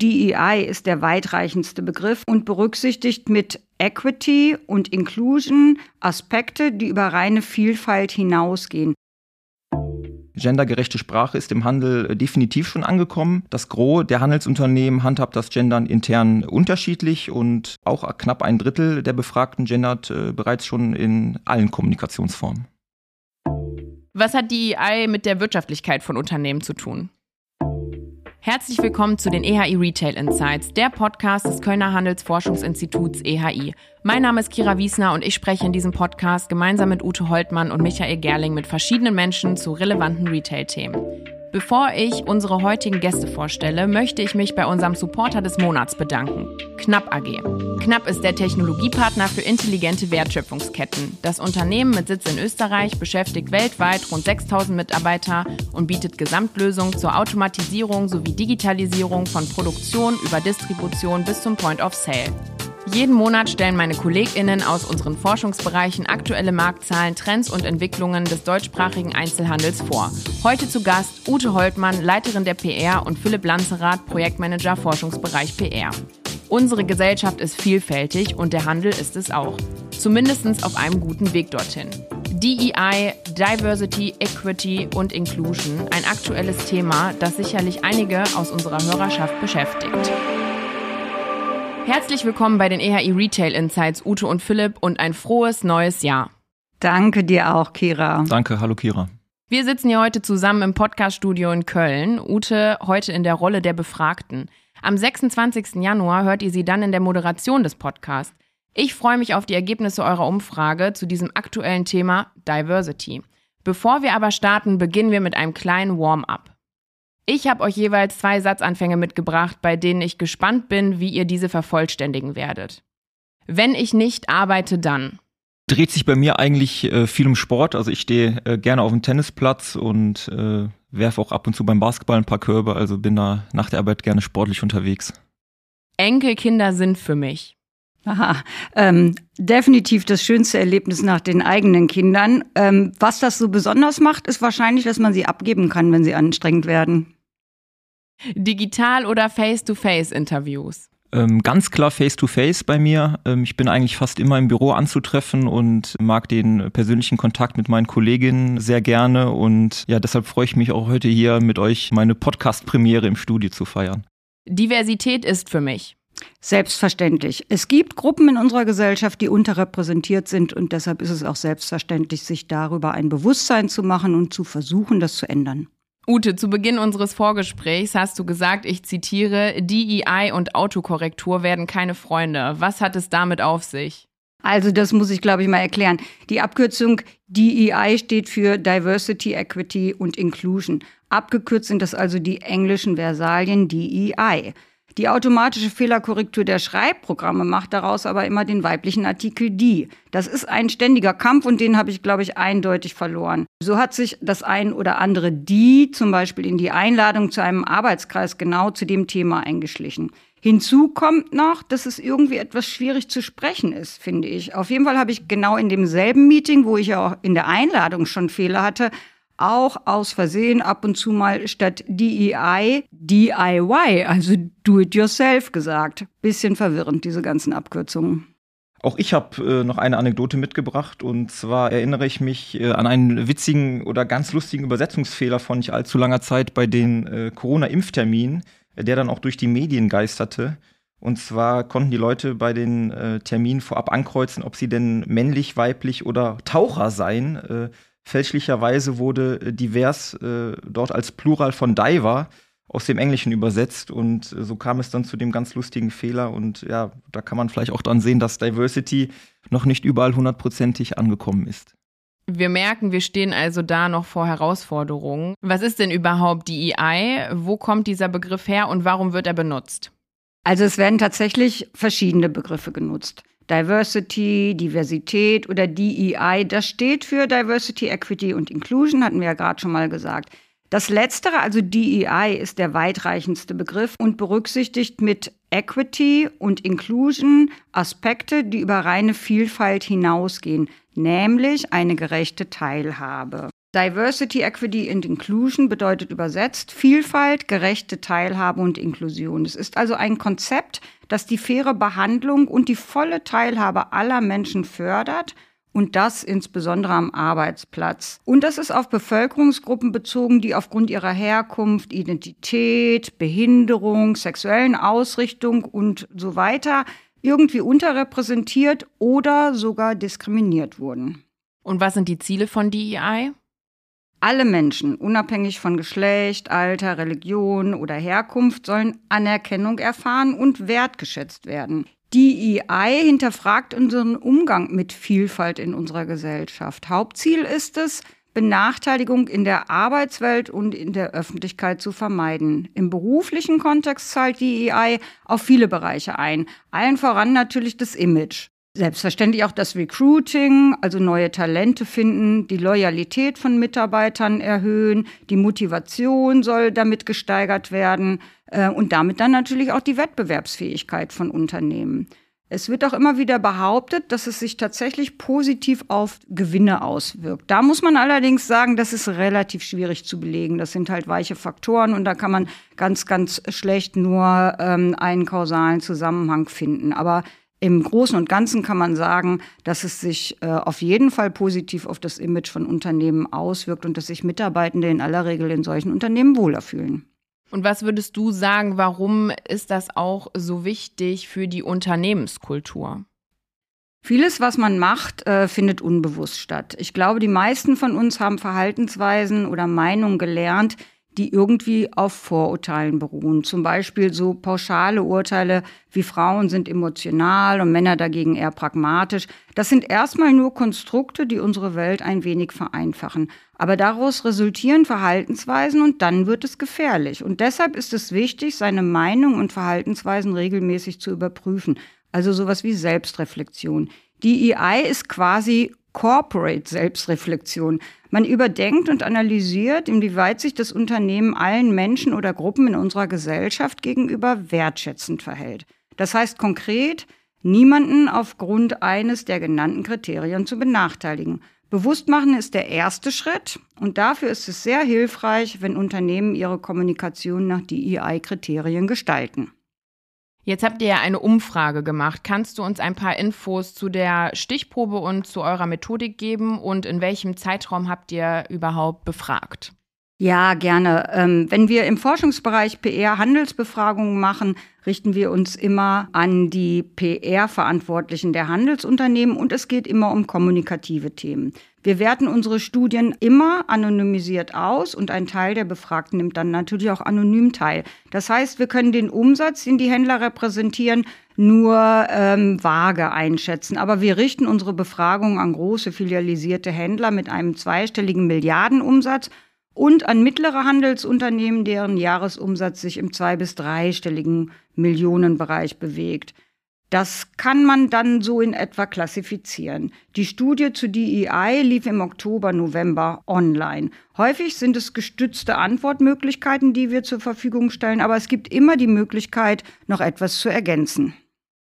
DEI ist der weitreichendste Begriff und berücksichtigt mit Equity und Inclusion Aspekte, die über reine Vielfalt hinausgehen. Gendergerechte Sprache ist im Handel äh, definitiv schon angekommen. Das Gros der Handelsunternehmen handhabt das Gendern intern unterschiedlich und auch knapp ein Drittel der Befragten gendert äh, bereits schon in allen Kommunikationsformen. Was hat die EI mit der Wirtschaftlichkeit von Unternehmen zu tun? Herzlich willkommen zu den EHI Retail Insights, der Podcast des Kölner Handelsforschungsinstituts EHI. Mein Name ist Kira Wiesner und ich spreche in diesem Podcast gemeinsam mit Ute Holtmann und Michael Gerling mit verschiedenen Menschen zu relevanten Retail-Themen. Bevor ich unsere heutigen Gäste vorstelle, möchte ich mich bei unserem Supporter des Monats bedanken, Knapp AG. Knapp ist der Technologiepartner für intelligente Wertschöpfungsketten. Das Unternehmen mit Sitz in Österreich beschäftigt weltweit rund 6000 Mitarbeiter und bietet Gesamtlösungen zur Automatisierung sowie Digitalisierung von Produktion über Distribution bis zum Point of Sale. Jeden Monat stellen meine KollegInnen aus unseren Forschungsbereichen aktuelle Marktzahlen, Trends und Entwicklungen des deutschsprachigen Einzelhandels vor. Heute zu Gast Ute Holtmann, Leiterin der PR und Philipp Lanzerath, Projektmanager Forschungsbereich PR. Unsere Gesellschaft ist vielfältig und der Handel ist es auch. Zumindest auf einem guten Weg dorthin. DEI, Diversity, Equity und Inclusion, ein aktuelles Thema, das sicherlich einige aus unserer Hörerschaft beschäftigt. Herzlich willkommen bei den EHI Retail Insights, Ute und Philipp und ein frohes neues Jahr. Danke dir auch, Kira. Danke, hallo Kira. Wir sitzen hier heute zusammen im Podcaststudio in Köln. Ute heute in der Rolle der Befragten. Am 26. Januar hört ihr sie dann in der Moderation des Podcasts. Ich freue mich auf die Ergebnisse eurer Umfrage zu diesem aktuellen Thema Diversity. Bevor wir aber starten, beginnen wir mit einem kleinen Warm-up. Ich habe euch jeweils zwei Satzanfänge mitgebracht, bei denen ich gespannt bin, wie ihr diese vervollständigen werdet. Wenn ich nicht arbeite, dann. Dreht sich bei mir eigentlich äh, viel um Sport. Also ich stehe äh, gerne auf dem Tennisplatz und äh, werfe auch ab und zu beim Basketball ein paar Körbe. Also bin da nach der Arbeit gerne sportlich unterwegs. Enkelkinder sind für mich. Aha, ähm, definitiv das schönste Erlebnis nach den eigenen Kindern. Ähm, was das so besonders macht, ist wahrscheinlich, dass man sie abgeben kann, wenn sie anstrengend werden. Digital oder Face-to-Face-Interviews? Ähm, ganz klar Face-to-Face -face bei mir. Ähm, ich bin eigentlich fast immer im Büro anzutreffen und mag den persönlichen Kontakt mit meinen Kolleginnen sehr gerne. Und ja, deshalb freue ich mich auch heute hier mit euch meine Podcast-Premiere im Studio zu feiern. Diversität ist für mich. Selbstverständlich. Es gibt Gruppen in unserer Gesellschaft, die unterrepräsentiert sind und deshalb ist es auch selbstverständlich, sich darüber ein Bewusstsein zu machen und zu versuchen, das zu ändern. Ute, zu Beginn unseres Vorgesprächs hast du gesagt, ich zitiere, DEI und Autokorrektur werden keine Freunde. Was hat es damit auf sich? Also das muss ich, glaube ich, mal erklären. Die Abkürzung DEI steht für Diversity, Equity und Inclusion. Abgekürzt sind das also die englischen Versalien DEI. Die automatische Fehlerkorrektur der Schreibprogramme macht daraus aber immer den weiblichen Artikel die. Das ist ein ständiger Kampf und den habe ich, glaube ich, eindeutig verloren. So hat sich das ein oder andere die zum Beispiel in die Einladung zu einem Arbeitskreis genau zu dem Thema eingeschlichen. Hinzu kommt noch, dass es irgendwie etwas schwierig zu sprechen ist, finde ich. Auf jeden Fall habe ich genau in demselben Meeting, wo ich ja auch in der Einladung schon Fehler hatte, auch aus Versehen ab und zu mal statt DEI DIY, also Do It Yourself gesagt. Bisschen verwirrend, diese ganzen Abkürzungen. Auch ich habe äh, noch eine Anekdote mitgebracht und zwar erinnere ich mich äh, an einen witzigen oder ganz lustigen Übersetzungsfehler von nicht allzu langer Zeit bei den äh, Corona-Impfterminen, der dann auch durch die Medien geisterte. Und zwar konnten die Leute bei den äh, Terminen vorab ankreuzen, ob sie denn männlich, weiblich oder Taucher seien. Fälschlicherweise wurde äh, divers äh, dort als Plural von Diver aus dem Englischen übersetzt und äh, so kam es dann zu dem ganz lustigen Fehler und ja, da kann man vielleicht auch dran sehen, dass Diversity noch nicht überall hundertprozentig angekommen ist. Wir merken, wir stehen also da noch vor Herausforderungen. Was ist denn überhaupt die EI? Wo kommt dieser Begriff her und warum wird er benutzt? Also es werden tatsächlich verschiedene Begriffe genutzt. Diversity, Diversität oder DEI, das steht für Diversity, Equity und Inclusion, hatten wir ja gerade schon mal gesagt. Das letztere, also DEI, ist der weitreichendste Begriff und berücksichtigt mit Equity und Inclusion Aspekte, die über reine Vielfalt hinausgehen, nämlich eine gerechte Teilhabe. Diversity, Equity and Inclusion bedeutet übersetzt Vielfalt, gerechte Teilhabe und Inklusion. Es ist also ein Konzept, das die faire Behandlung und die volle Teilhabe aller Menschen fördert und das insbesondere am Arbeitsplatz. Und das ist auf Bevölkerungsgruppen bezogen, die aufgrund ihrer Herkunft, Identität, Behinderung, sexuellen Ausrichtung und so weiter irgendwie unterrepräsentiert oder sogar diskriminiert wurden. Und was sind die Ziele von DEI? Alle Menschen, unabhängig von Geschlecht, Alter, Religion oder Herkunft, sollen Anerkennung erfahren und wertgeschätzt werden. DEI hinterfragt unseren Umgang mit Vielfalt in unserer Gesellschaft. Hauptziel ist es, Benachteiligung in der Arbeitswelt und in der Öffentlichkeit zu vermeiden. Im beruflichen Kontext zahlt DEI auf viele Bereiche ein, allen voran natürlich das Image. Selbstverständlich auch das Recruiting, also neue Talente finden, die Loyalität von Mitarbeitern erhöhen, die Motivation soll damit gesteigert werden äh, und damit dann natürlich auch die Wettbewerbsfähigkeit von Unternehmen. Es wird auch immer wieder behauptet, dass es sich tatsächlich positiv auf Gewinne auswirkt. Da muss man allerdings sagen, das ist relativ schwierig zu belegen. Das sind halt weiche Faktoren und da kann man ganz, ganz schlecht nur ähm, einen kausalen Zusammenhang finden. Aber im Großen und Ganzen kann man sagen, dass es sich äh, auf jeden Fall positiv auf das Image von Unternehmen auswirkt und dass sich Mitarbeitende in aller Regel in solchen Unternehmen wohler fühlen. Und was würdest du sagen, warum ist das auch so wichtig für die Unternehmenskultur? Vieles, was man macht, äh, findet unbewusst statt. Ich glaube, die meisten von uns haben Verhaltensweisen oder Meinungen gelernt, die irgendwie auf Vorurteilen beruhen. Zum Beispiel so pauschale Urteile wie Frauen sind emotional und Männer dagegen eher pragmatisch. Das sind erstmal nur Konstrukte, die unsere Welt ein wenig vereinfachen. Aber daraus resultieren Verhaltensweisen und dann wird es gefährlich. Und deshalb ist es wichtig, seine Meinung und Verhaltensweisen regelmäßig zu überprüfen. Also sowas wie Selbstreflexion. Die EI ist quasi Corporate Selbstreflexion. Man überdenkt und analysiert, inwieweit sich das Unternehmen allen Menschen oder Gruppen in unserer Gesellschaft gegenüber wertschätzend verhält. Das heißt konkret, niemanden aufgrund eines der genannten Kriterien zu benachteiligen. Bewusstmachen ist der erste Schritt und dafür ist es sehr hilfreich, wenn Unternehmen ihre Kommunikation nach DEI-Kriterien gestalten. Jetzt habt ihr ja eine Umfrage gemacht. Kannst du uns ein paar Infos zu der Stichprobe und zu eurer Methodik geben und in welchem Zeitraum habt ihr überhaupt befragt? Ja, gerne. Ähm, wenn wir im Forschungsbereich PR Handelsbefragungen machen, richten wir uns immer an die PR-Verantwortlichen der Handelsunternehmen und es geht immer um kommunikative Themen. Wir werten unsere Studien immer anonymisiert aus und ein Teil der Befragten nimmt dann natürlich auch anonym teil. Das heißt, wir können den Umsatz, den die Händler repräsentieren, nur ähm, vage einschätzen. Aber wir richten unsere Befragung an große filialisierte Händler mit einem zweistelligen Milliardenumsatz und an mittlere Handelsunternehmen, deren Jahresumsatz sich im zwei- bis dreistelligen Millionenbereich bewegt. Das kann man dann so in etwa klassifizieren. Die Studie zu DEI lief im Oktober, November online. Häufig sind es gestützte Antwortmöglichkeiten, die wir zur Verfügung stellen, aber es gibt immer die Möglichkeit, noch etwas zu ergänzen.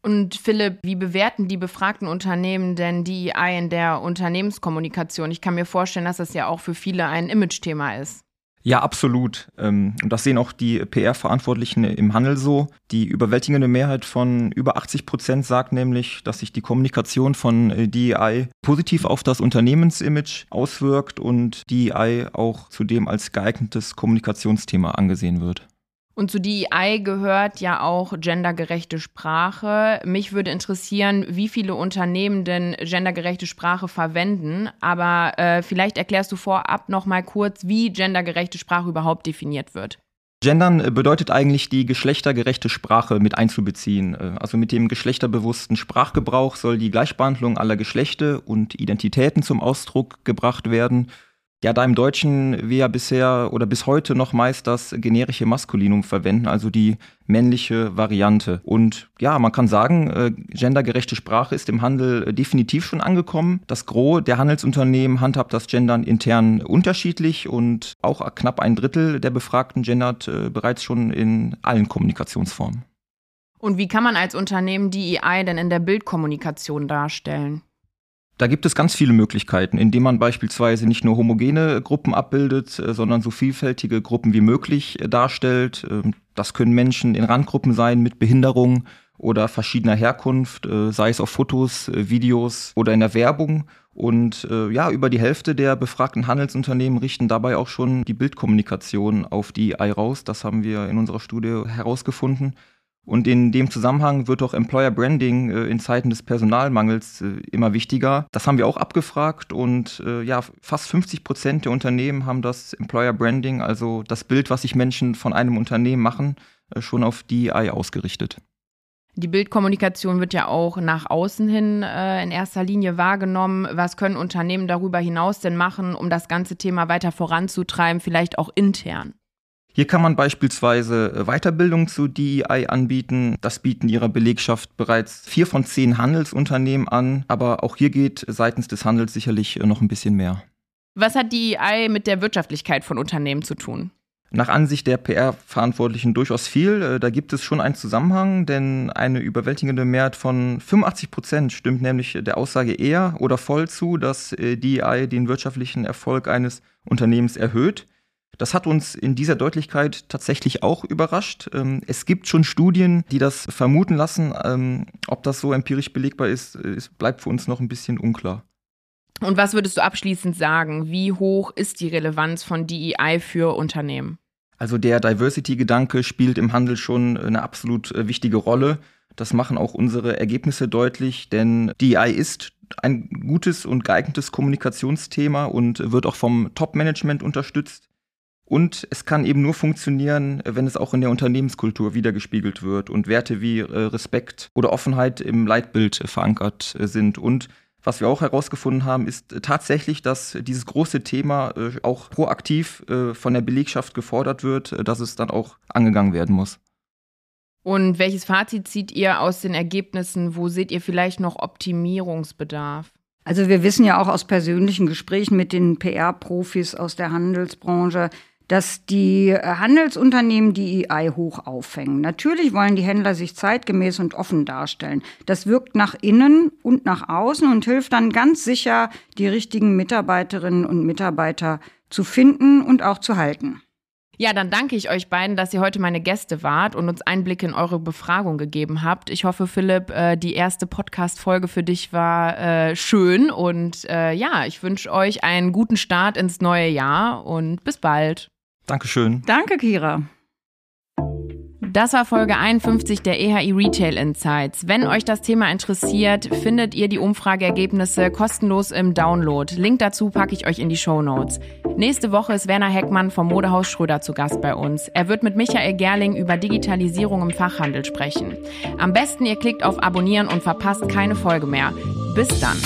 Und Philipp, wie bewerten die befragten Unternehmen denn DEI in der Unternehmenskommunikation? Ich kann mir vorstellen, dass das ja auch für viele ein Imagethema ist. Ja, absolut. Ähm, und das sehen auch die PR-Verantwortlichen im Handel so. Die überwältigende Mehrheit von über 80 Prozent sagt nämlich, dass sich die Kommunikation von äh, DEI positiv auf das Unternehmensimage auswirkt und DEI auch zudem als geeignetes Kommunikationsthema angesehen wird. Und zu DEI gehört ja auch gendergerechte Sprache. Mich würde interessieren, wie viele Unternehmen denn gendergerechte Sprache verwenden. Aber äh, vielleicht erklärst du vorab noch mal kurz, wie gendergerechte Sprache überhaupt definiert wird. Gendern äh, bedeutet eigentlich, die geschlechtergerechte Sprache mit einzubeziehen. Äh, also mit dem geschlechterbewussten Sprachgebrauch soll die Gleichbehandlung aller Geschlechter und Identitäten zum Ausdruck gebracht werden. Ja, da im Deutschen wir ja bisher oder bis heute noch meist das generische Maskulinum verwenden, also die männliche Variante. Und ja, man kann sagen, äh, gendergerechte Sprache ist im Handel äh, definitiv schon angekommen. Das Gros der Handelsunternehmen handhabt das Gendern intern unterschiedlich und auch knapp ein Drittel der Befragten gendert äh, bereits schon in allen Kommunikationsformen. Und wie kann man als Unternehmen DEI denn in der Bildkommunikation darstellen? Da gibt es ganz viele Möglichkeiten, indem man beispielsweise nicht nur homogene Gruppen abbildet, äh, sondern so vielfältige Gruppen wie möglich äh, darstellt. Ähm, das können Menschen in Randgruppen sein mit Behinderung oder verschiedener Herkunft, äh, sei es auf Fotos, Videos oder in der Werbung. Und ja, über die Hälfte der befragten Handelsunternehmen richten dabei auch schon die Bildkommunikation auf die AI raus. Das haben wir in unserer Studie herausgefunden. Und in dem Zusammenhang wird auch Employer Branding äh, in Zeiten des Personalmangels äh, immer wichtiger. Das haben wir auch abgefragt und äh, ja, fast 50 Prozent der Unternehmen haben das Employer Branding, also das Bild, was sich Menschen von einem Unternehmen machen, äh, schon auf DEI ausgerichtet. Die Bildkommunikation wird ja auch nach außen hin äh, in erster Linie wahrgenommen. Was können Unternehmen darüber hinaus denn machen, um das ganze Thema weiter voranzutreiben, vielleicht auch intern? Hier kann man beispielsweise äh, Weiterbildung zu DEI anbieten. Das bieten ihrer Belegschaft bereits vier von zehn Handelsunternehmen an. Aber auch hier geht seitens des Handels sicherlich äh, noch ein bisschen mehr. Was hat DEI mit der Wirtschaftlichkeit von Unternehmen zu tun? Nach Ansicht der PR-Verantwortlichen durchaus viel. Äh, da gibt es schon einen Zusammenhang, denn eine überwältigende Mehrheit von 85 Prozent stimmt nämlich der Aussage eher oder voll zu, dass DEI den wirtschaftlichen Erfolg eines Unternehmens erhöht. Das hat uns in dieser Deutlichkeit tatsächlich auch überrascht. Ähm, es gibt schon Studien, die das vermuten lassen. Ähm, ob das so empirisch belegbar ist, ist bleibt für uns noch ein bisschen unklar. Und was würdest du abschließend sagen? Wie hoch ist die Relevanz von DEI für Unternehmen? Also der Diversity-Gedanke spielt im Handel schon eine absolut äh, wichtige Rolle. Das machen auch unsere Ergebnisse deutlich, denn DEI ist ein gutes und geeignetes Kommunikationsthema und wird auch vom Top-Management unterstützt. Und es kann eben nur funktionieren, wenn es auch in der Unternehmenskultur wiedergespiegelt wird und Werte wie äh, Respekt oder Offenheit im Leitbild verankert äh, sind. Und was wir auch herausgefunden haben, ist tatsächlich, dass dieses große Thema äh, auch proaktiv von der Belegschaft gefordert wird, dass es dann auch angegangen werden muss. Und welches Fazit zieht ihr aus den Ergebnissen? Wo seht ihr vielleicht noch Optimierungsbedarf? Also wir wissen ja auch aus persönlichen Gesprächen mit den PR-Profis aus der Handelsbranche, dass die äh, Handelsunternehmen die EI hoch aufhängen. Natürlich wollen die Händler sich zeitgemäß und offen darstellen. Das wirkt nach innen und nach außen und hilft dann ganz sicher, die richtigen Mitarbeiterinnen und Mitarbeiter zu finden und auch zu halten. Ja, dann danke ich euch beiden, dass ihr heute meine Gäste wart und uns Einblicke in eure Befragung gegeben habt. Ich hoffe, Philipp, äh, die erste Podcast-Folge für dich war äh, schön und ja, ich wünsche euch einen guten Start ins neue Jahr und bis bald. Dankeschön. Danke, Kira. Das war Folge 51 der EHI Retail Insights. Wenn euch das Thema interessiert, findet ihr die Umfrageergebnisse kostenlos im Download. Link dazu packe ich euch in die Show Notes. Nächste Woche ist Werner Heckmann vom Modehaus Schröder zu Gast bei uns. Er wird mit Michael Gerling über Digitalisierung im Fachhandel sprechen. Am besten ihr klickt auf Abonnieren und verpasst keine Folge mehr. Bis dann.